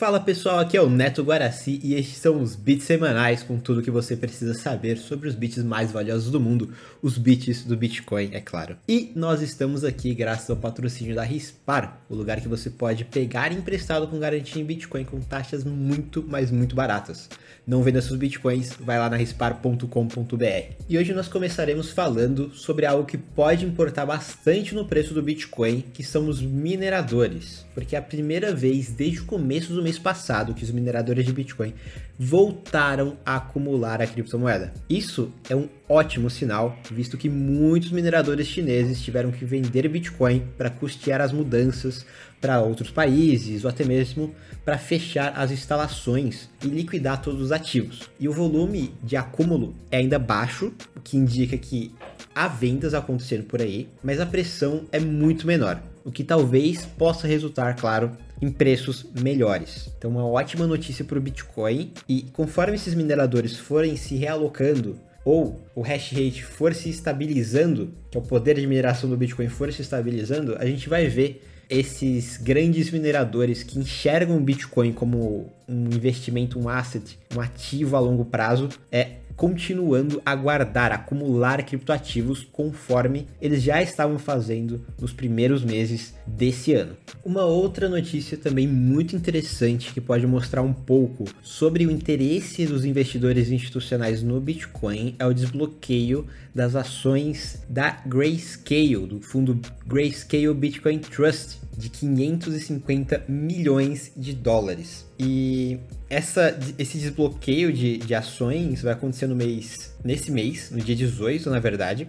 Fala pessoal, aqui é o Neto Guaraci e estes são os bits semanais com tudo que você precisa saber sobre os bits mais valiosos do mundo, os bits do Bitcoin, é claro. E nós estamos aqui graças ao patrocínio da Rispar, o lugar que você pode pegar emprestado com garantia em Bitcoin com taxas muito, mas muito baratas. Não venda seus Bitcoins, vai lá na rispar.com.br. E hoje nós começaremos falando sobre algo que pode importar bastante no preço do Bitcoin, que são os mineradores. Porque é a primeira vez desde o começo do mês passado que os mineradores de Bitcoin voltaram a acumular a criptomoeda. Isso é um ótimo sinal, visto que muitos mineradores chineses tiveram que vender Bitcoin para custear as mudanças para outros países ou até mesmo para fechar as instalações e liquidar todos os ativos. E o volume de acúmulo é ainda baixo, o que indica que há vendas acontecendo por aí, mas a pressão é muito menor, o que talvez possa resultar, claro, em preços melhores. Então, uma ótima notícia para o Bitcoin. E conforme esses mineradores forem se realocando ou o hash rate for se estabilizando, que é o poder de mineração do Bitcoin for se estabilizando, a gente vai ver esses grandes mineradores que enxergam o Bitcoin como um investimento, um asset, um ativo a longo prazo, é continuando a guardar, acumular criptoativos conforme eles já estavam fazendo nos primeiros meses desse ano. Uma outra notícia também muito interessante que pode mostrar um pouco sobre o interesse dos investidores institucionais no Bitcoin é o desbloqueio das ações da Grayscale, do fundo Grayscale Bitcoin Trust, de 550 milhões de dólares. E essa, esse desbloqueio de, de ações vai acontecer no mês, nesse mês, no dia 18, na verdade.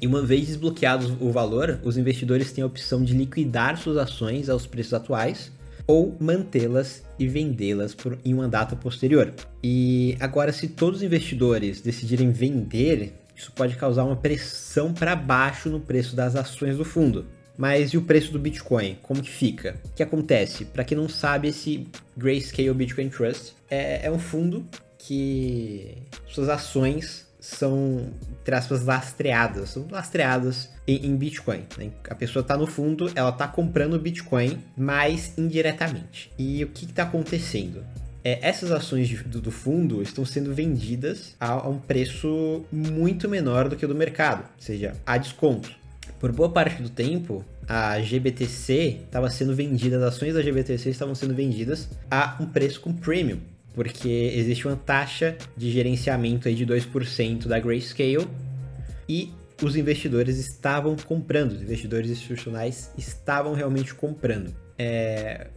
E uma vez desbloqueado o valor, os investidores têm a opção de liquidar suas ações aos preços atuais ou mantê-las e vendê-las em uma data posterior. E agora, se todos os investidores decidirem vender, isso pode causar uma pressão para baixo no preço das ações do fundo. Mas e o preço do Bitcoin? Como que fica? O que acontece? Para quem não sabe, esse Grayscale Bitcoin Trust é, é um fundo que suas ações são, entre aspas, lastreadas, são lastreadas em, em Bitcoin. Né? A pessoa está no fundo, ela está comprando Bitcoin, mas indiretamente. E o que está acontecendo? É, essas ações de, do, do, fundo estão sendo vendidas a, a um preço muito menor do que o do mercado, ou seja, a desconto. Por boa parte do tempo, a GBTC estava sendo vendida, as ações da GBTC estavam sendo vendidas a um preço com premium, porque existe uma taxa de gerenciamento aí de 2% da Grayscale e os investidores estavam comprando, os investidores institucionais estavam realmente comprando. É,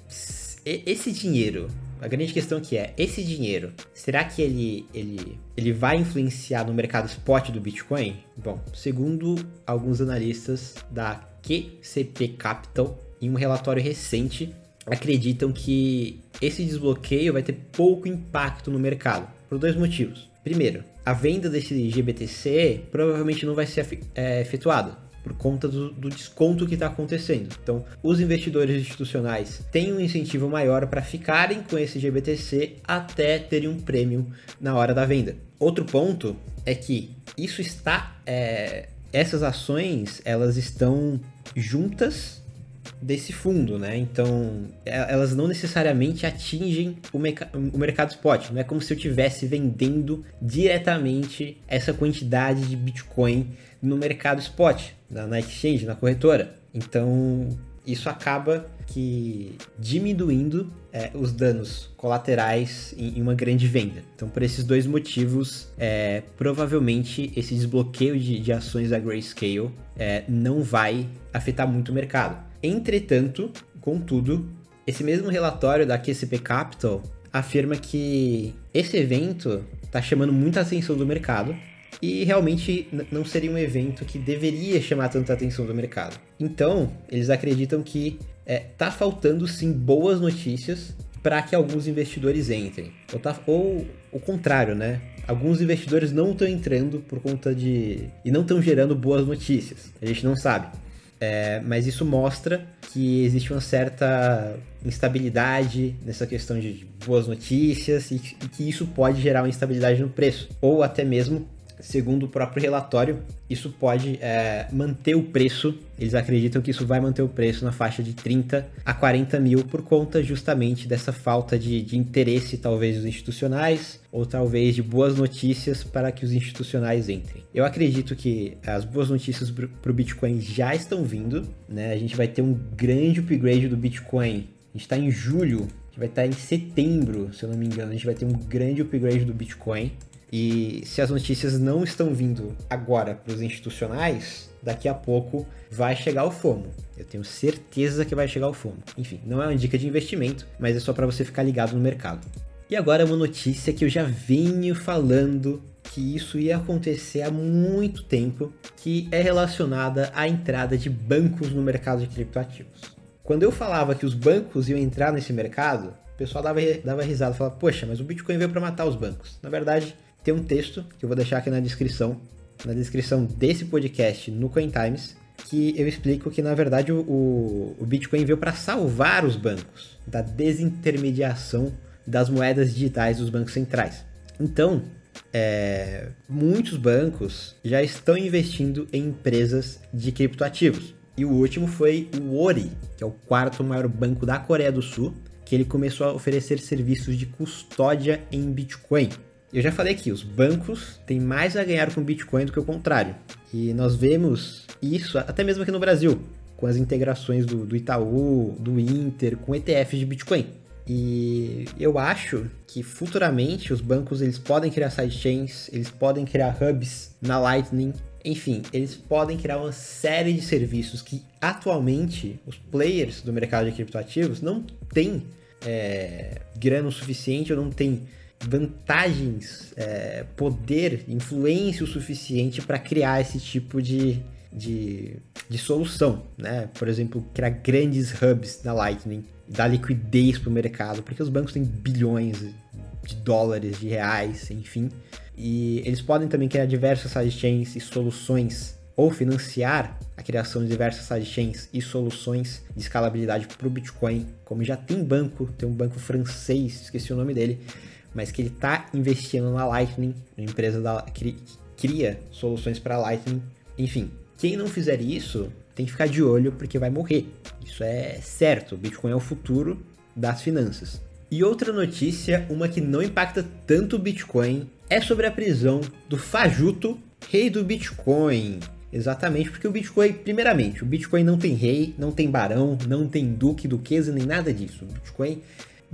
esse dinheiro a grande questão que é, esse dinheiro, será que ele, ele, ele vai influenciar no mercado spot do Bitcoin? Bom, segundo alguns analistas da QCP Capital, em um relatório recente, acreditam que esse desbloqueio vai ter pouco impacto no mercado, por dois motivos. Primeiro, a venda desse GBTC provavelmente não vai ser é, efetuada por conta do, do desconto que está acontecendo. Então, os investidores institucionais têm um incentivo maior para ficarem com esse GBTC até terem um prêmio na hora da venda. Outro ponto é que isso está, é, essas ações elas estão juntas desse fundo, né? Então, é, elas não necessariamente atingem o, o, mercado spot. Não é como se eu estivesse vendendo diretamente essa quantidade de Bitcoin no mercado spot, na, na exchange, na corretora. Então, isso acaba que diminuindo é, os danos colaterais em, em, uma grande venda. Então, por esses dois motivos, é, provavelmente esse desbloqueio de, de ações da Grayscale é, não vai afetar muito o mercado. Entretanto, contudo, esse mesmo relatório da QCP Capital afirma que esse evento está chamando muita atenção do mercado e realmente não seria um evento que deveria chamar tanta atenção do mercado. Então, eles acreditam que é, tá faltando sim boas notícias para que alguns investidores entrem. Ou, tá, ou o contrário, né? Alguns investidores não estão entrando por conta de. e não estão gerando boas notícias. A gente não sabe. É, mas isso mostra que existe uma certa instabilidade nessa questão de boas notícias e que isso pode gerar uma instabilidade no preço, ou até mesmo segundo o próprio relatório, isso pode é, manter o preço. Eles acreditam que isso vai manter o preço na faixa de 30 a 40 mil por conta justamente dessa falta de, de interesse, talvez, dos institucionais ou talvez de boas notícias para que os institucionais entrem. Eu acredito que as boas notícias para o Bitcoin já estão vindo, né? A gente vai ter um grande upgrade do Bitcoin. A gente está em julho, a gente vai estar tá em setembro, se eu não me engano, a gente vai ter um grande upgrade do Bitcoin. E se as notícias não estão vindo agora para os institucionais, daqui a pouco vai chegar o FOMO. Eu tenho certeza que vai chegar o FOMO. Enfim, não é uma dica de investimento, mas é só para você ficar ligado no mercado. E agora uma notícia que eu já venho falando que isso ia acontecer há muito tempo, que é relacionada à entrada de bancos no mercado de criptoativos. Quando eu falava que os bancos iam entrar nesse mercado, o pessoal dava, dava risada, falava, poxa, mas o Bitcoin veio para matar os bancos. Na verdade, tem um texto que eu vou deixar aqui na descrição, na descrição desse podcast no CoinTimes, que eu explico que na verdade o, o, o Bitcoin veio para salvar os bancos da desintermediação das moedas digitais dos bancos centrais. Então, é, muitos bancos já estão investindo em empresas de criptoativos. E o último foi o Ori, que é o quarto maior banco da Coreia do Sul, que ele começou a oferecer serviços de custódia em Bitcoin. Eu já falei aqui, os bancos têm mais a ganhar com Bitcoin do que o contrário. E nós vemos isso até mesmo aqui no Brasil, com as integrações do, do Itaú, do Inter, com ETFs de Bitcoin. E eu acho que futuramente os bancos eles podem criar sidechains, eles podem criar hubs na Lightning, enfim, eles podem criar uma série de serviços que atualmente os players do mercado de criptoativos não têm é, grana suficiente ou não têm vantagens, é, poder, influência o suficiente para criar esse tipo de, de, de solução, né? Por exemplo, criar grandes hubs na Lightning dar liquidez para o mercado, porque os bancos têm bilhões de dólares, de reais, enfim. E eles podem também criar diversas sidechains e soluções ou financiar a criação de diversas sidechains e soluções de escalabilidade para o Bitcoin, como já tem banco, tem um banco francês, esqueci o nome dele, mas que ele está investindo na Lightning, uma empresa da, que cria soluções para Lightning. Enfim, quem não fizer isso tem que ficar de olho porque vai morrer. Isso é certo. Bitcoin é o futuro das finanças. E outra notícia, uma que não impacta tanto o Bitcoin, é sobre a prisão do Fajuto, rei do Bitcoin. Exatamente, porque o Bitcoin, primeiramente, o Bitcoin não tem rei, não tem barão, não tem duque, duquesa, nem nada disso. O Bitcoin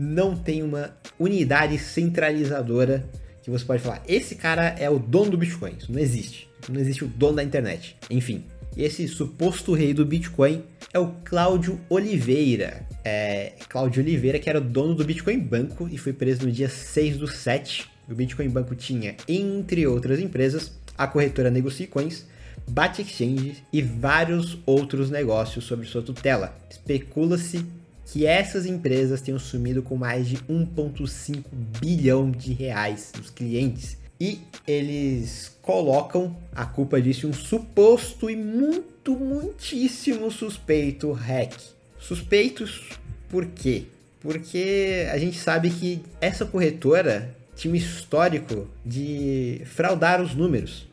não tem uma unidade centralizadora que você pode falar, esse cara é o dono do Bitcoin. Isso não existe. Não existe o dono da internet. Enfim, esse suposto rei do Bitcoin é o Cláudio Oliveira. É, Cláudio Oliveira, que era o dono do Bitcoin Banco e foi preso no dia 6 do 7. O Bitcoin Banco tinha, entre outras empresas, a corretora Negocicoins, Bat Exchange e vários outros negócios sob sua tutela. Especula-se que essas empresas tenham sumido com mais de 1,5 bilhão de reais dos clientes e eles colocam a culpa disso em um suposto e muito, muitíssimo suspeito hack. Suspeitos por quê? Porque a gente sabe que essa corretora tinha um histórico de fraudar os números.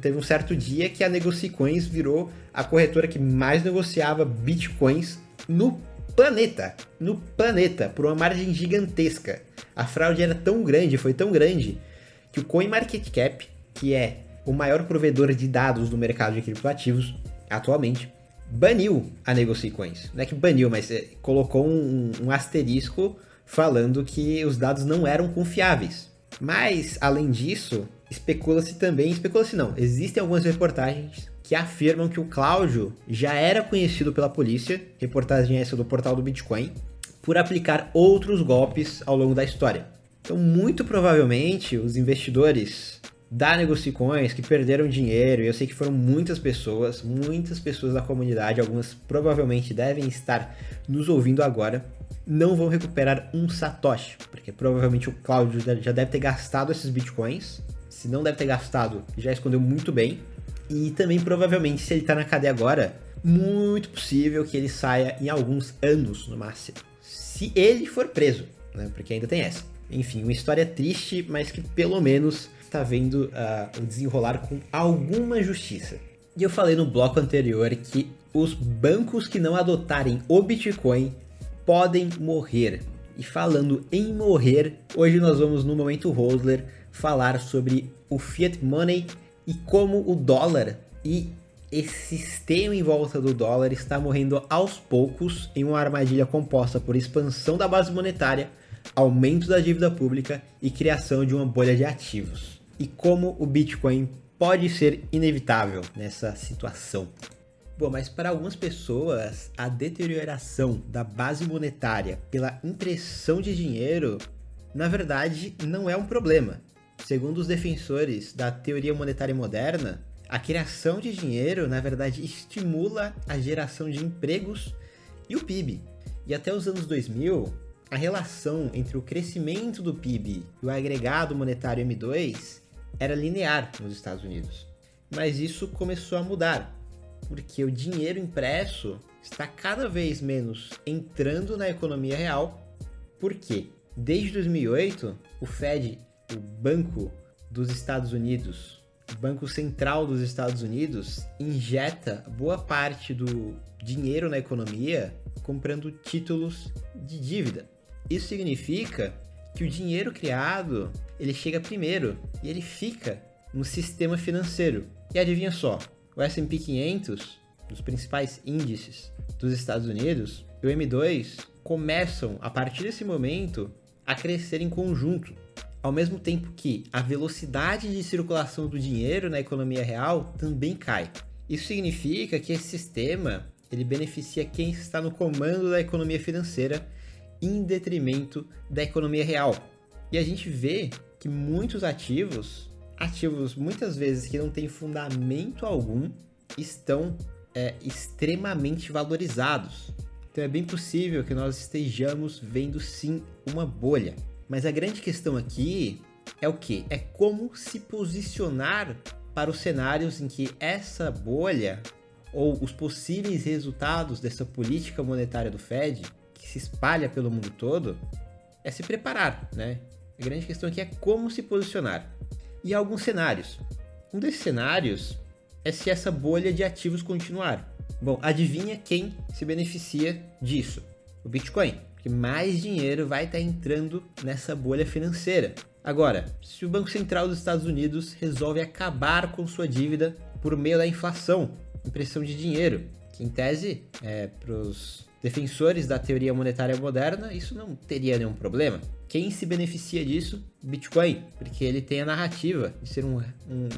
Teve um certo dia que a Negocicoins virou a corretora que mais negociava bitcoins no planeta. No planeta, por uma margem gigantesca. A fraude era tão grande, foi tão grande, que o CoinMarketCap, que é o maior provedor de dados do mercado de criptoativos atualmente, baniu a Negocie Coins. Não é que baniu, mas é, colocou um, um asterisco falando que os dados não eram confiáveis. Mas, além disso, especula-se também, especula-se não, existem algumas reportagens que afirmam que o Cláudio já era conhecido pela polícia, reportagem essa do portal do Bitcoin, por aplicar outros golpes ao longo da história. Então, muito provavelmente, os investidores da Negocicoins que perderam dinheiro, e eu sei que foram muitas pessoas, muitas pessoas da comunidade, algumas provavelmente devem estar nos ouvindo agora, não vão recuperar um satoshi, porque provavelmente o Cláudio já deve ter gastado esses bitcoins, se não deve ter gastado, já escondeu muito bem, e também provavelmente se ele está na cadeia agora, muito possível que ele saia em alguns anos no máximo, se ele for preso, né? Porque ainda tem essa. Enfim, uma história triste, mas que pelo menos está vendo uh, o desenrolar com alguma justiça. E eu falei no bloco anterior que os bancos que não adotarem o Bitcoin podem morrer. E falando em morrer, hoje nós vamos no momento Rosler falar sobre o fiat money e como o dólar e esse sistema em volta do dólar está morrendo aos poucos em uma armadilha composta por expansão da base monetária, aumento da dívida pública e criação de uma bolha de ativos. E como o Bitcoin pode ser inevitável nessa situação. Bom, mas para algumas pessoas, a deterioração da base monetária pela impressão de dinheiro, na verdade, não é um problema. Segundo os defensores da teoria monetária moderna, a criação de dinheiro, na verdade, estimula a geração de empregos e o PIB. E até os anos 2000, a relação entre o crescimento do PIB e o agregado monetário M2 era linear nos Estados Unidos. Mas isso começou a mudar, porque o dinheiro impresso está cada vez menos entrando na economia real. Por quê? Desde 2008, o Fed, o Banco dos Estados Unidos, o Banco Central dos Estados Unidos, injeta boa parte do dinheiro na economia comprando títulos de dívida. Isso significa que o dinheiro criado ele chega primeiro e ele fica no sistema financeiro. E adivinha só, o S&P 500, dos principais índices dos Estados Unidos, e o M2 começam a partir desse momento a crescer em conjunto, ao mesmo tempo que a velocidade de circulação do dinheiro na economia real também cai. Isso significa que esse sistema ele beneficia quem está no comando da economia financeira em detrimento da economia real. E a gente vê que muitos ativos, ativos muitas vezes que não têm fundamento algum, estão é, extremamente valorizados. Então é bem possível que nós estejamos vendo sim uma bolha. Mas a grande questão aqui é o que? É como se posicionar para os cenários em que essa bolha ou os possíveis resultados dessa política monetária do Fed que se espalha pelo mundo todo, é se preparar, né? A grande questão aqui é como se posicionar. E alguns cenários. Um desses cenários é se essa bolha de ativos continuar. Bom, adivinha quem se beneficia disso? O Bitcoin. Porque mais dinheiro vai estar entrando nessa bolha financeira. Agora, se o Banco Central dos Estados Unidos resolve acabar com sua dívida por meio da inflação, impressão de dinheiro, que em tese, é, para os defensores da teoria monetária moderna, isso não teria nenhum problema. Quem se beneficia disso? Bitcoin, porque ele tem a narrativa de ser um, um,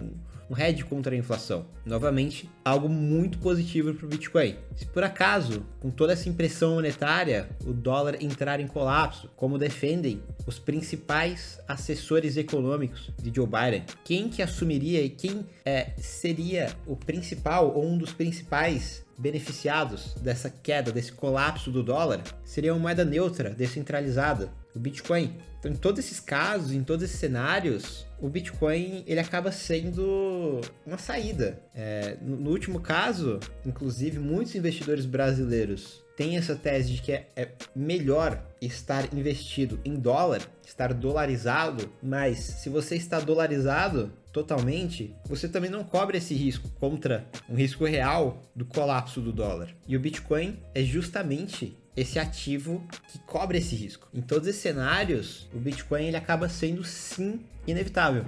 um hedge contra a inflação. Novamente, algo muito positivo para o Bitcoin. Se por acaso, com toda essa impressão monetária, o dólar entrar em colapso, como defendem os principais assessores econômicos de Joe Biden, quem que assumiria e quem é, seria o principal ou um dos principais beneficiados dessa queda, desse colapso do dólar, seria uma moeda neutra, descentralizada, o Bitcoin. Então, em todos esses casos, em todos esses cenários, o Bitcoin ele acaba sendo uma saída. É, no, no último caso, inclusive, muitos investidores brasileiros têm essa tese de que é, é, melhor estar investido em dólar, estar dolarizado, mas se você está dolarizado, totalmente, você também não cobre esse risco contra um risco real do colapso do dólar. E o Bitcoin é justamente esse ativo que cobre esse risco. Em todos esses cenários, o Bitcoin ele acaba sendo sim inevitável.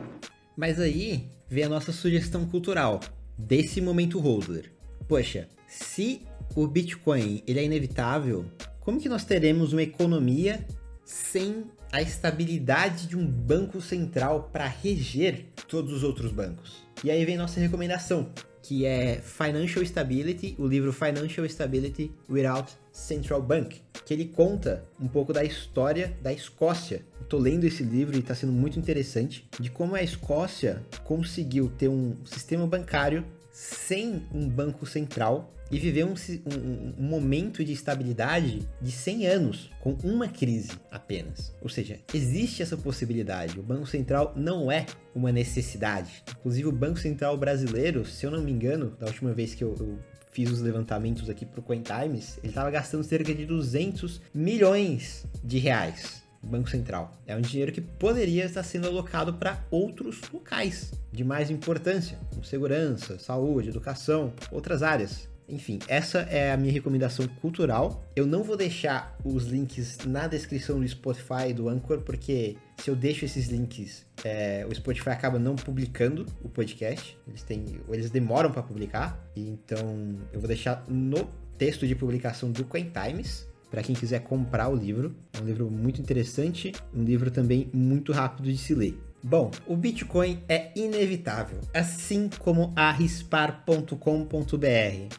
Mas aí vem a nossa sugestão cultural desse momento holder. Poxa, se o Bitcoin ele é inevitável, como que nós teremos uma economia sem a estabilidade de um banco central para reger todos os outros bancos. E aí vem nossa recomendação, que é Financial Stability, o livro Financial Stability Without Central Bank, que ele conta um pouco da história da Escócia. Estou lendo esse livro e está sendo muito interessante de como a Escócia conseguiu ter um sistema bancário sem um banco central e viver um, um, um, momento de estabilidade de 100 anos, com uma crise apenas. Ou seja, existe essa possibilidade. O Banco Central não é uma necessidade. Inclusive, o Banco Central brasileiro, se eu não me engano, da última vez que eu, eu fiz os levantamentos aqui para o CoinTimes, ele estava gastando cerca de 200 milhões de reais Banco Central. É um dinheiro que poderia estar sendo alocado para outros locais de mais importância, como segurança, saúde, educação, outras áreas. Enfim, essa é a minha recomendação cultural. Eu não vou deixar os links na descrição do Spotify e do Anchor, porque se eu deixo esses links, é, o Spotify acaba não publicando o podcast. Eles têm, eles demoram para publicar. Então, eu vou deixar no texto de publicação do Coin Times para quem quiser comprar o livro. É um livro muito interessante, um livro também muito rápido de se ler. Bom, o Bitcoin é inevitável, assim como a rispar.com.br,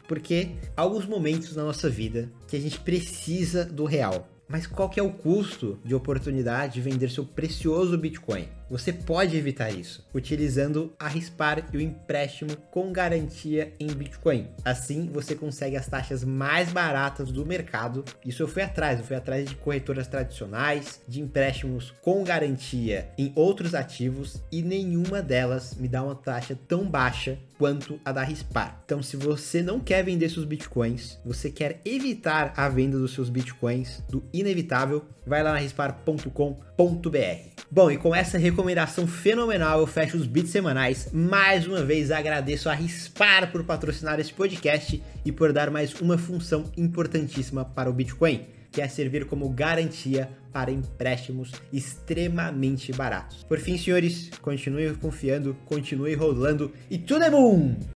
porque há alguns momentos na nossa vida que a gente precisa do real. Mas qual que é o custo de oportunidade de vender seu precioso Bitcoin? Você pode evitar isso utilizando a Rispar e o empréstimo com garantia em Bitcoin. Assim, você consegue as taxas mais baratas do mercado. Isso eu fui atrás, eu fui atrás de corretoras tradicionais, de empréstimos com garantia em outros ativos e nenhuma delas me dá uma taxa tão baixa quanto a da Rispar. Então, se você não quer vender seus bitcoins, você quer evitar a venda dos seus bitcoins do inevitável, vai lá na rispar.com.br. Bom, e com essa recomendação fenomenal, eu fecho os bits semanais. Mais uma vez agradeço a Rispar por patrocinar esse podcast e por dar mais uma função importantíssima para o Bitcoin, que é servir como garantia para empréstimos extremamente baratos. Por fim, senhores, continue confiando, continue rolando e tudo é bom!